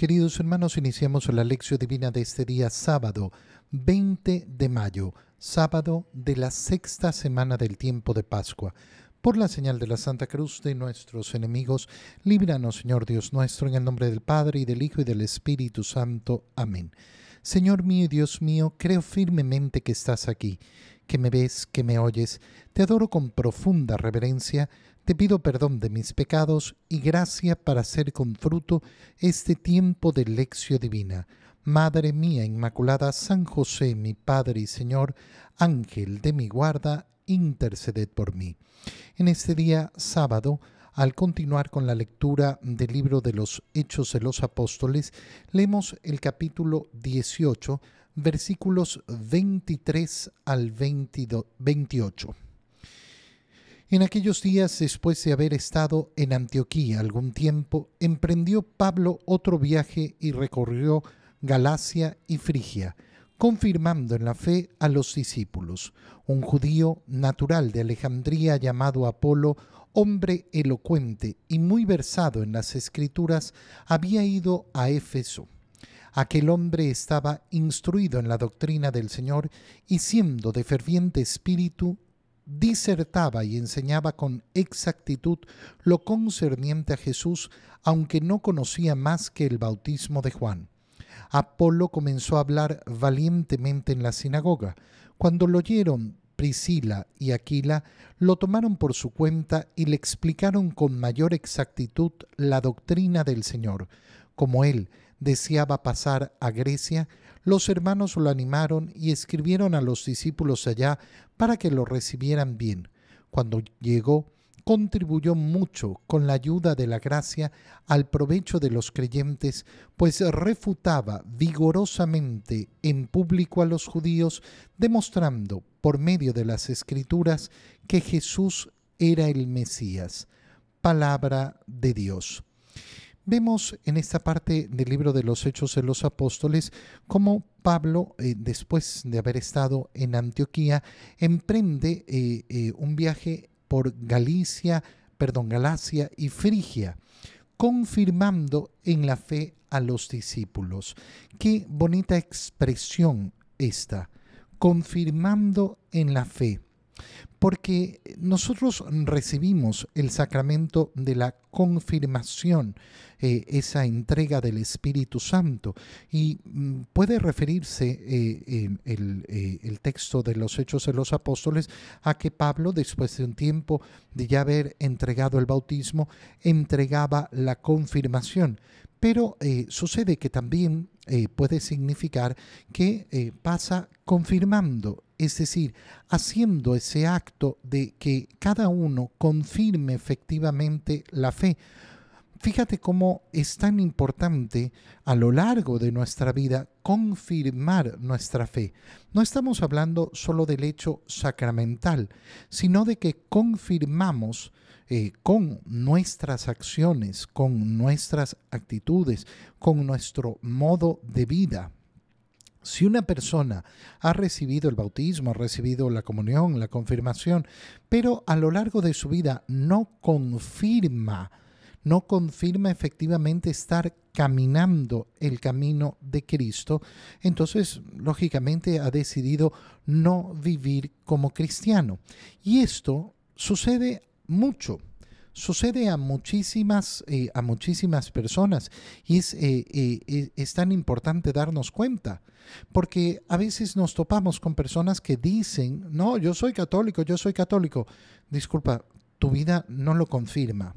Queridos hermanos, iniciamos la lección divina de este día sábado, 20 de mayo, sábado de la sexta semana del tiempo de Pascua. Por la señal de la Santa Cruz de nuestros enemigos, líbranos, Señor Dios nuestro, en el nombre del Padre y del Hijo y del Espíritu Santo. Amén. Señor mío y Dios mío, creo firmemente que estás aquí, que me ves, que me oyes. Te adoro con profunda reverencia te pido perdón de mis pecados y gracia para hacer con fruto este tiempo de lección divina. Madre mía Inmaculada, San José, mi Padre y Señor, Ángel de mi guarda, interceded por mí. En este día sábado, al continuar con la lectura del libro de los Hechos de los Apóstoles, leemos el capítulo 18, versículos 23 al 28. En aquellos días, después de haber estado en Antioquía algún tiempo, emprendió Pablo otro viaje y recorrió Galacia y Frigia, confirmando en la fe a los discípulos. Un judío natural de Alejandría llamado Apolo, hombre elocuente y muy versado en las escrituras, había ido a Éfeso. Aquel hombre estaba instruido en la doctrina del Señor y siendo de ferviente espíritu, disertaba y enseñaba con exactitud lo concerniente a Jesús, aunque no conocía más que el bautismo de Juan. Apolo comenzó a hablar valientemente en la sinagoga. Cuando lo oyeron Priscila y Aquila, lo tomaron por su cuenta y le explicaron con mayor exactitud la doctrina del Señor. Como él deseaba pasar a Grecia, los hermanos lo animaron y escribieron a los discípulos allá para que lo recibieran bien. Cuando llegó, contribuyó mucho con la ayuda de la gracia al provecho de los creyentes, pues refutaba vigorosamente en público a los judíos, demostrando por medio de las escrituras que Jesús era el Mesías. Palabra de Dios. Vemos en esta parte del libro de los Hechos de los Apóstoles cómo Pablo, eh, después de haber estado en Antioquía, emprende eh, eh, un viaje por Galicia, perdón, Galacia y Frigia, confirmando en la fe a los discípulos. Qué bonita expresión esta, confirmando en la fe porque nosotros recibimos el sacramento de la confirmación, eh, esa entrega del Espíritu Santo, y mm, puede referirse eh, eh, el, texto de los Hechos de los Apóstoles a que Pablo, después de un tiempo de ya haber entregado el bautismo, entregaba la confirmación. Pero sucede que también puede significar que pasa confirmando es decir, haciendo ese acto de que cada uno confirme efectivamente la fe. Fíjate cómo es tan importante a lo largo de nuestra vida confirmar nuestra fe. No estamos hablando solo del hecho sacramental, sino de que confirmamos eh, con nuestras acciones, con nuestras actitudes, con nuestro modo de vida. Si una persona ha recibido el bautismo, ha recibido la comunión, la confirmación, pero a lo largo de su vida no confirma, no confirma efectivamente estar caminando el camino de Cristo, entonces lógicamente ha decidido no vivir como cristiano. Y esto sucede mucho sucede a muchísimas, eh, a muchísimas personas y es, eh, eh, es tan importante darnos cuenta, porque a veces nos topamos con personas que dicen, no, yo soy católico, yo soy católico. Disculpa, tu vida no lo confirma.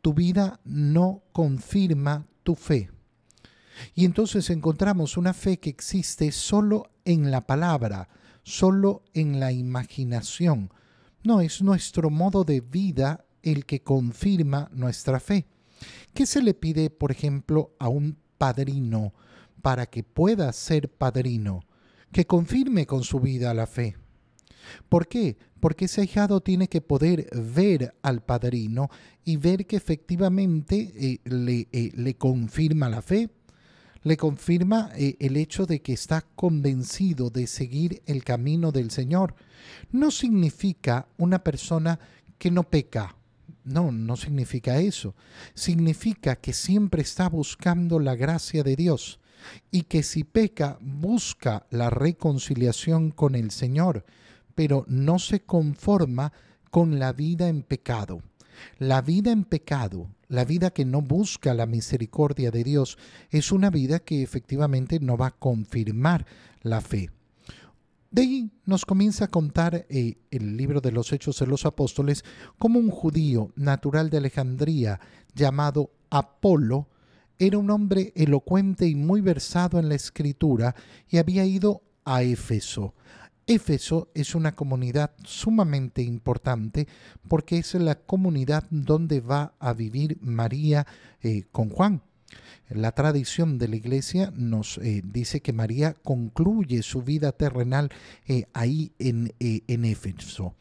Tu vida no confirma tu fe. Y entonces encontramos una fe que existe solo en la palabra, solo en la imaginación. No, es nuestro modo de vida el que confirma nuestra fe. ¿Qué se le pide, por ejemplo, a un padrino para que pueda ser padrino? Que confirme con su vida la fe. ¿Por qué? Porque ese hijado tiene que poder ver al padrino y ver que efectivamente eh, le, eh, le, confirma la fe, le confirma eh, el hecho de que está convencido de seguir el camino del Señor. No significa una persona que no peca, No, no significa eso. Significa que siempre está buscando la gracia de Dios y que si peca busca la reconciliación con el Señor, pero no se conforma con la vida en pecado. La vida en pecado, la vida que no busca la misericordia de Dios, es una vida que efectivamente no va a confirmar la fe. De ahí nos comienza a contar eh, el libro de los Hechos de los Apóstoles cómo un judío natural de Alejandría llamado Apolo era un hombre elocuente y muy versado en la escritura y había ido a Éfeso. Éfeso es una comunidad sumamente importante porque es la comunidad donde va a vivir María eh, con Juan. La tradición de la iglesia nos eh, dice que María concluye su vida terrenal eh, ahí en, en Éfeso.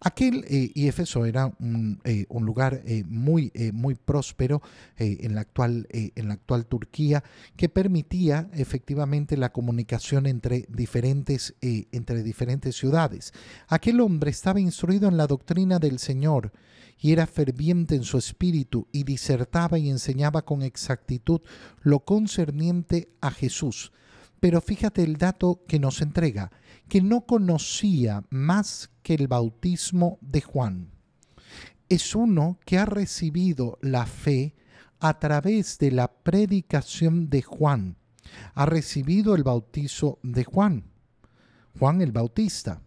Aquel eh, y Éfeso era un, eh, lugar eh, muy, muy próspero en, la actual, en la actual Turquía que permitía efectivamente la comunicación entre diferentes, entre diferentes ciudades. Aquel hombre estaba instruido en la doctrina del Señor y era ferviente en su espíritu y disertaba y enseñaba con exactitud lo concerniente a Jesús. Pero fíjate el dato que nos entrega que no conocía más que el bautismo de Juan. Es uno que ha recibido la fe a través de la predicación de Juan. Ha recibido el bautizo de Juan, Juan el Bautista.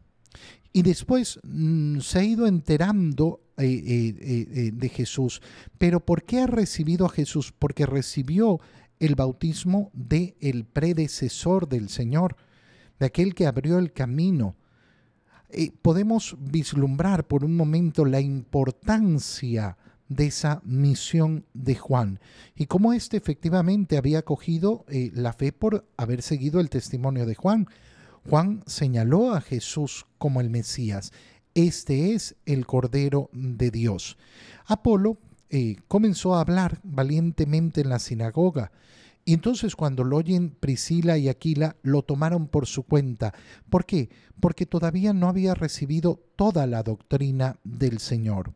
Y después mm, se ha ido enterando eh, eh, eh, de Jesús. Pero ¿por qué ha recibido a Jesús? Porque recibió el bautismo de el predecesor del Señor, de aquel que abrió el camino. Podemos vislumbrar por un momento la importancia de esa misión de Juan y cómo éste efectivamente había cogido la fe por haber seguido el testimonio de Juan. Juan señaló a Jesús como el Mesías. Este es el Cordero de Dios. Apolo eh, comenzó a hablar valientemente en la sinagoga y entonces cuando lo oyen Priscila y Aquila, lo tomaron por su cuenta. ¿Por qué? Porque todavía no había recibido toda la doctrina del Señor.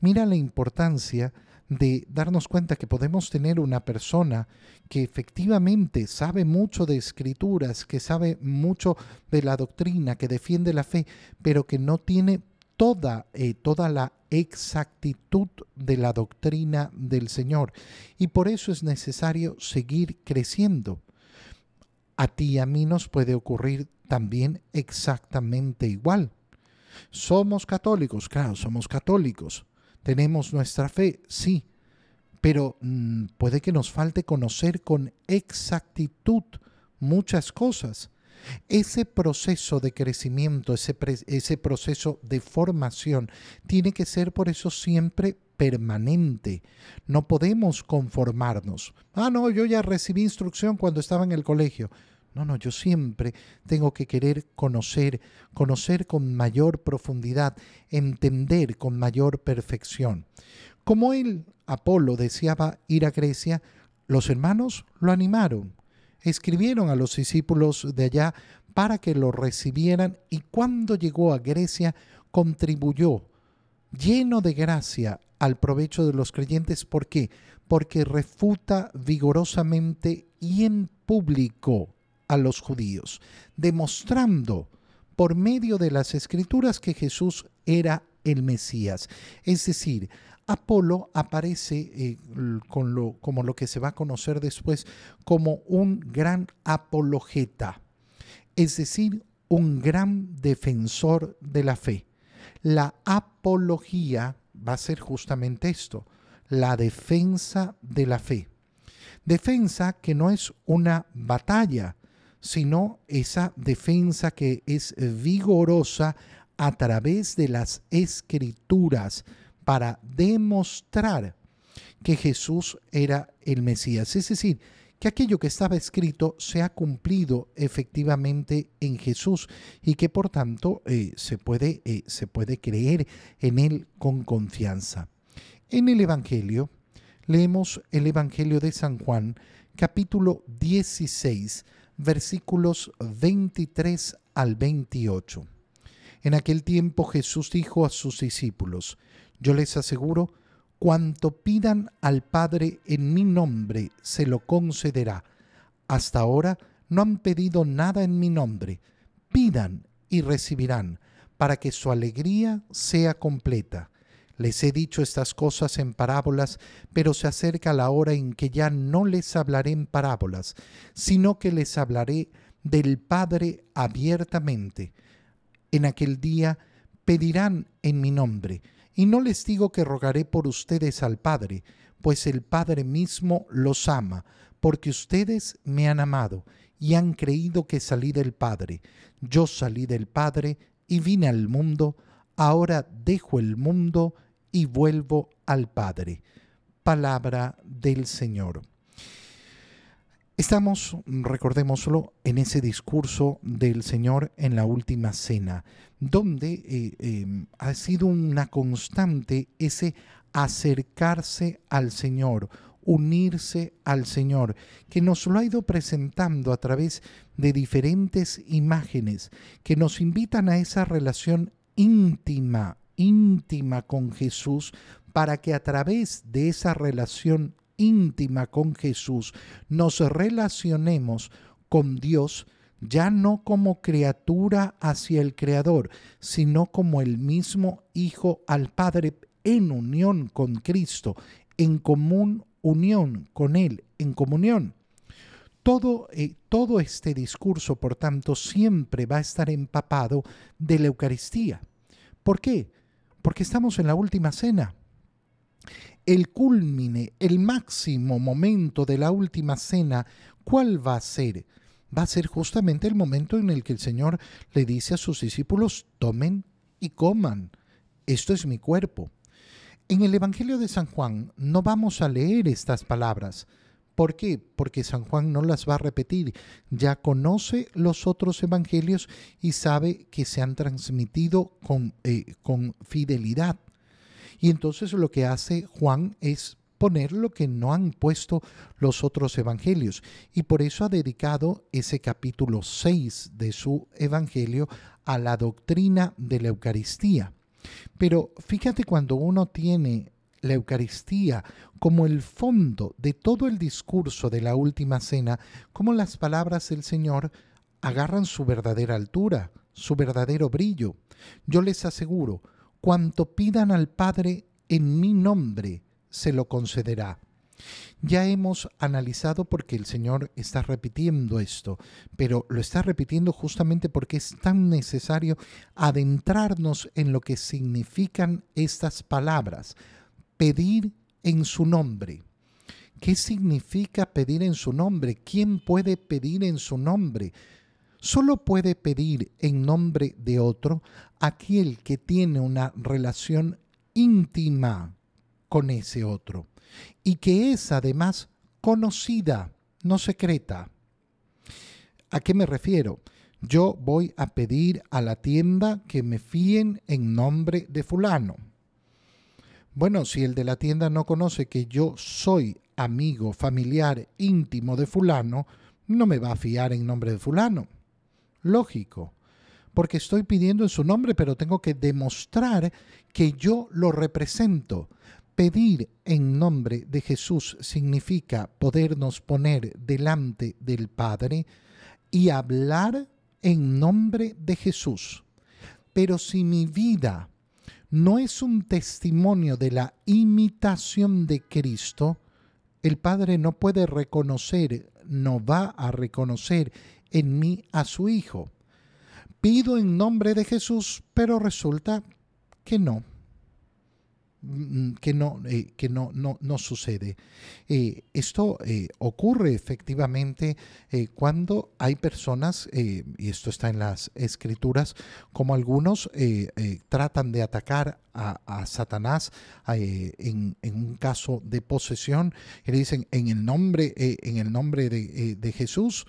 Mira la importancia de darnos cuenta que podemos tener una persona que efectivamente sabe mucho de escrituras, que sabe mucho de la doctrina, que defiende la fe, pero que no tiene toda, eh, toda la exactitud de la doctrina del Señor. Y por eso es necesario seguir creciendo. A ti y a mí nos puede ocurrir también exactamente igual. Somos católicos, claro, somos católicos. Tenemos nuestra fe, sí, pero mm, puede que nos falte conocer con exactitud muchas cosas. Ese proceso de crecimiento, ese, ese proceso de formación, tiene que ser por eso siempre permanente. No podemos conformarnos. Ah, no, yo ya recibí instrucción cuando estaba en el colegio. No, no, yo siempre tengo que querer conocer, conocer con mayor profundidad, entender con mayor perfección. Como él, Apolo, deseaba ir a Grecia, los hermanos lo animaron escribieron a los discípulos de allá para que lo recibieran y cuando llegó a Grecia contribuyó lleno de gracia al provecho de los creyentes. ¿Por qué? Porque refuta vigorosamente y en público a los judíos, demostrando por medio de las escrituras que Jesús era el Mesías. Es decir, Apolo aparece eh, con lo, como lo que se va a conocer después como un gran apologeta, es decir, un gran defensor de la fe. La apología va a ser justamente esto, la defensa de la fe. Defensa que no es una batalla, sino esa defensa que es vigorosa a través de las escrituras, para demostrar que Jesús era el Mesías. Es decir, que aquello que estaba escrito se ha cumplido efectivamente en Jesús y que por tanto eh, se, puede, eh, se puede creer en Él con confianza. En el Evangelio, leemos el Evangelio de San Juan, capítulo 16, versículos 23 al 28. En aquel tiempo Jesús dijo a sus discípulos, Yo les aseguro, cuanto pidan al Padre en mi nombre, se lo concederá. Hasta ahora no han pedido nada en mi nombre. Pidan y recibirán, para que su alegría sea completa. Les he dicho estas cosas en parábolas, pero se acerca la hora en que ya no les hablaré en parábolas, sino que les hablaré del Padre abiertamente. En aquel día pedirán en mi nombre, y no les digo que rogaré por ustedes al Padre, pues el Padre mismo los ama, porque ustedes me han amado y han creído que salí del Padre. Yo salí del Padre y vine al mundo, ahora dejo el mundo y vuelvo al Padre. Palabra del Señor. Estamos, recordémoslo, en ese discurso del Señor en la última cena, donde eh, em, ha sido una constante ese acercarse al Señor, unirse al Señor, que nos lo ha ido presentando a través de diferentes imágenes que nos invitan a esa relación íntima, íntima con Jesús, para que a través de esa relación íntima con Jesús nos relacionemos con Dios, ya no como criatura hacia el Creador, sino como el mismo Hijo al Padre en unión con Cristo, en común unión con Él, en comunión. Todo, eh, todo este discurso, por tanto, siempre va a estar empapado de la Eucaristía. ¿Por qué? Porque estamos en la última cena. El culmine, el máximo momento de la última cena, ¿cuál va a ser? Va a ser justamente el momento en el que el Señor le dice a sus discípulos, tomen y coman. Esto es mi cuerpo. En el Evangelio de San Juan no vamos a leer estas palabras. ¿Por qué? Porque San Juan no las va a repetir. Ya conoce los otros evangelios y sabe que se han transmitido con, eh, con fidelidad. Y entonces lo que hace Juan es poner lo que no han puesto los otros evangelios. Y por eso ha dedicado ese capítulo 6 de su evangelio a la doctrina de la Eucaristía. Pero fíjate cuando uno tiene la Eucaristía como el fondo de todo el discurso de la última cena, como las palabras del Señor agarran su verdadera altura, su verdadero brillo. Yo les aseguro, cuanto pidan al Padre en mi nombre, se lo concederá. Ya hemos analizado porque el Señor está repitiendo esto, pero lo está repitiendo justamente porque es tan necesario adentrarnos en lo que significan estas palabras. Pedir en su nombre. ¿Qué significa pedir en su nombre? ¿Quién puede pedir en su nombre? Solo puede pedir en nombre de otro aquel que tiene una relación íntima con ese otro y que es además conocida, no secreta. ¿A qué me refiero? Yo voy a pedir a la tienda que me fíen en nombre de fulano. Bueno, si el de la tienda no conoce que yo soy amigo, familiar, íntimo de fulano, no me va a fiar en nombre de fulano. Lógico, porque estoy pidiendo en su nombre, pero tengo que demostrar que yo lo represento. Pedir en nombre de Jesús significa podernos poner delante del Padre y hablar en nombre de Jesús. Pero si mi vida no es un testimonio de la imitación de Cristo, el Padre no puede reconocer, no va a reconocer en mí a su Hijo. Pido en nombre de Jesús, pero resulta que no. Mm, que no, eh, que no, no, no sucede. Eh, esto eh, ocurre efectivamente cuando hay personas, y esto está en las escrituras, como algunos tratan de atacar a, Satanás en, un caso de posesión y le dicen en el nombre, en el nombre de, de Jesús,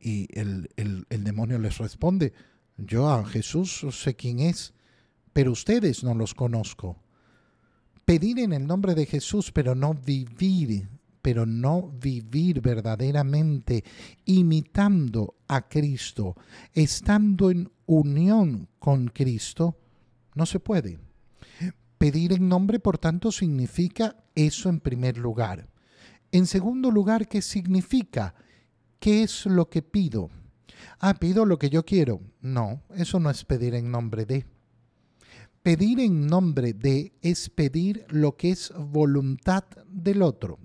y el, el demonio les responde, yo a Jesús sé quién es pero ustedes no los conozco. Pedir en el nombre de Jesús, pero no vivir, pero no vivir verdaderamente imitando a Cristo, estando en unión con Cristo, no se puede. Pedir en nombre, por tanto, significa eso en primer lugar. En segundo lugar, ¿qué significa? ¿Qué es lo que pido? Ah, pido lo que yo quiero. No, eso no es pedir en nombre de. Pedir en nombre de es pedir lo que es voluntad del otro,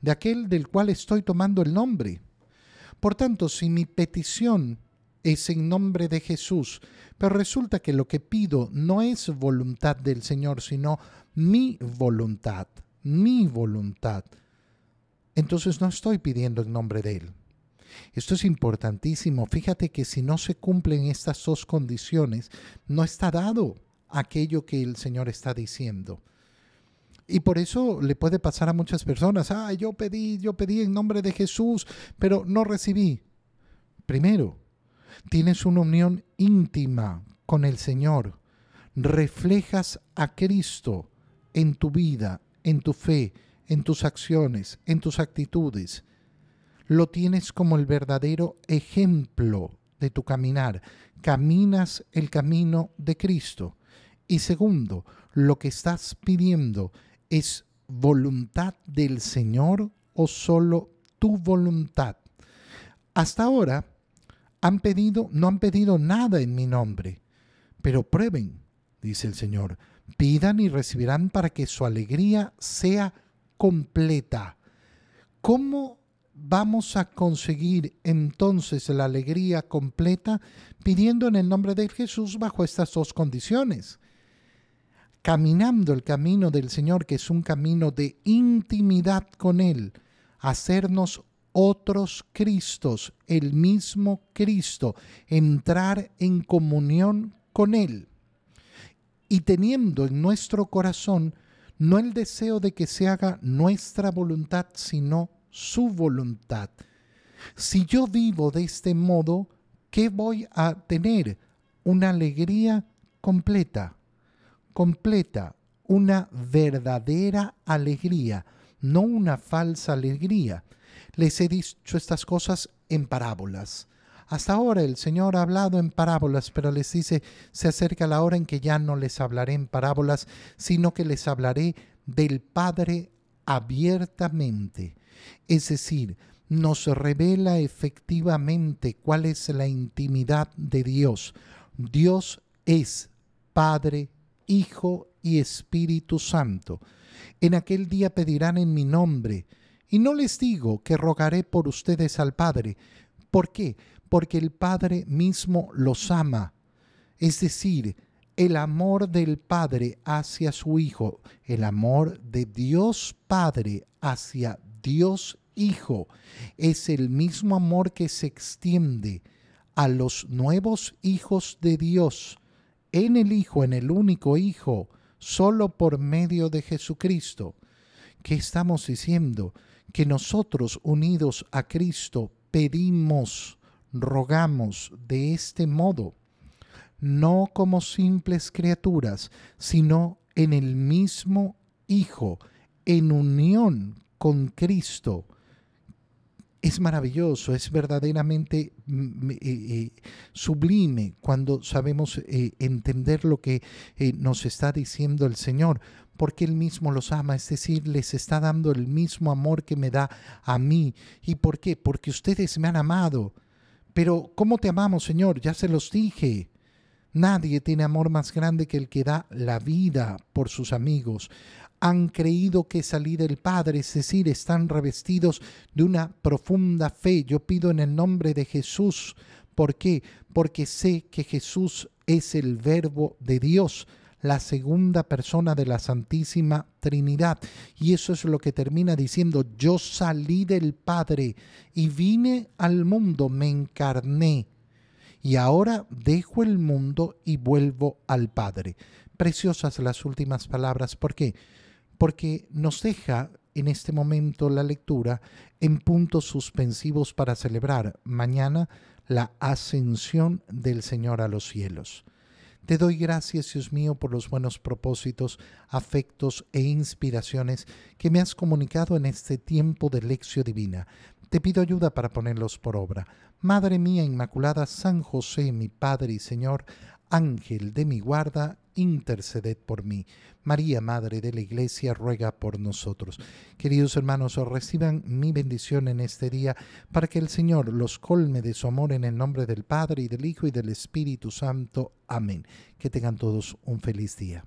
de aquel del cual estoy tomando el nombre. Por tanto, si mi petición es en nombre de Jesús, pero resulta que lo que pido no es voluntad del Señor, sino mi voluntad, mi voluntad, entonces no estoy pidiendo en nombre de Él. Esto es importantísimo. Fíjate que si no se cumplen estas dos condiciones, no está dado aquello que el Señor está diciendo. Y por eso le puede pasar a muchas personas, ah, yo pedí, yo pedí en nombre de Jesús, pero no recibí. Primero, tienes una unión íntima con el Señor. Reflejas a Cristo en tu vida, en tu fe, en tus acciones, en tus actitudes. Lo tienes como el verdadero ejemplo de tu caminar. Caminas el camino de Cristo. Y segundo, lo que estás pidiendo es voluntad del Señor o solo tu voluntad. Hasta ahora han pedido, no han pedido nada en mi nombre, pero prueben, dice el Señor, pidan y recibirán para que su alegría sea completa. ¿Cómo vamos a conseguir entonces la alegría completa pidiendo en el nombre de Jesús bajo estas dos condiciones? Caminando el camino del Señor, que es un camino de intimidad con Él, hacernos otros Cristos, el mismo Cristo, entrar en comunión con Él. Y teniendo en nuestro corazón no el deseo de que se haga nuestra voluntad, sino su voluntad. Si yo vivo de este modo, ¿qué voy a tener? Una alegría completa, completa, una verdadera alegría, no una falsa alegría. Les he dicho estas cosas en parábolas. Hasta ahora el Señor ha hablado en parábolas, pero les dice, se acerca la hora en que ya no les hablaré en parábolas, sino que les hablaré del Padre abiertamente. Es decir, nos revela efectivamente cuál es la intimidad de Dios. Dios es Padre, Hijo y Espíritu Santo. En aquel día pedirán en mi nombre, y no les digo que rogaré por ustedes al Padre. ¿Por qué? porque el Padre mismo los ama. Es decir, el amor del Padre hacia su Hijo, el amor de Dios Padre hacia Dios Hijo, es el mismo amor que se extiende a los nuevos hijos de Dios en el Hijo, en el único Hijo, solo por medio de Jesucristo. ¿Qué estamos diciendo? Que nosotros unidos a Cristo pedimos rogamos de este modo, no como simples criaturas, sino en el mismo Hijo, en unión con Cristo. Es maravilloso, es verdaderamente mm, eh, eh, sublime cuando sabemos eh, entender lo que nos está diciendo el Señor, porque Él mismo los ama, es decir, les está dando el mismo amor que me da a mí. ¿Y por qué? Porque ustedes me han amado pero ¿cómo te amamos, Señor? Ya se los dije. Nadie tiene amor más grande que el que da la vida por sus amigos. Han creído que salí del Padre, es decir, están revestidos de una profunda fe. Yo pido en el nombre de Jesús. ¿Por qué? Porque sé que Jesús es el verbo de Dios la segunda persona de la Santísima Trinidad. Y eso es lo que termina diciendo, yo salí del Padre y vine al mundo, me encarné. Y ahora dejo el mundo y vuelvo al Padre. Preciosas las últimas palabras. ¿Por qué? Porque nos deja en este momento la lectura en puntos suspensivos para celebrar mañana la ascensión del Señor a los cielos. Te doy gracias, Dios mío, por los buenos propósitos, afectos e inspiraciones que me has comunicado en este tiempo de lección divina. Te pido ayuda para ponerlos por obra. Madre mía Inmaculada, San José, mi Padre y Señor, Ángel de mi guarda, interceded por mí. María, Madre de la Iglesia, ruega por nosotros. Queridos hermanos, os reciban mi bendición en este día para que el Señor los colme de su amor en el nombre del Padre y del Hijo y del Espíritu Santo. Amén. Que tengan todos un feliz día.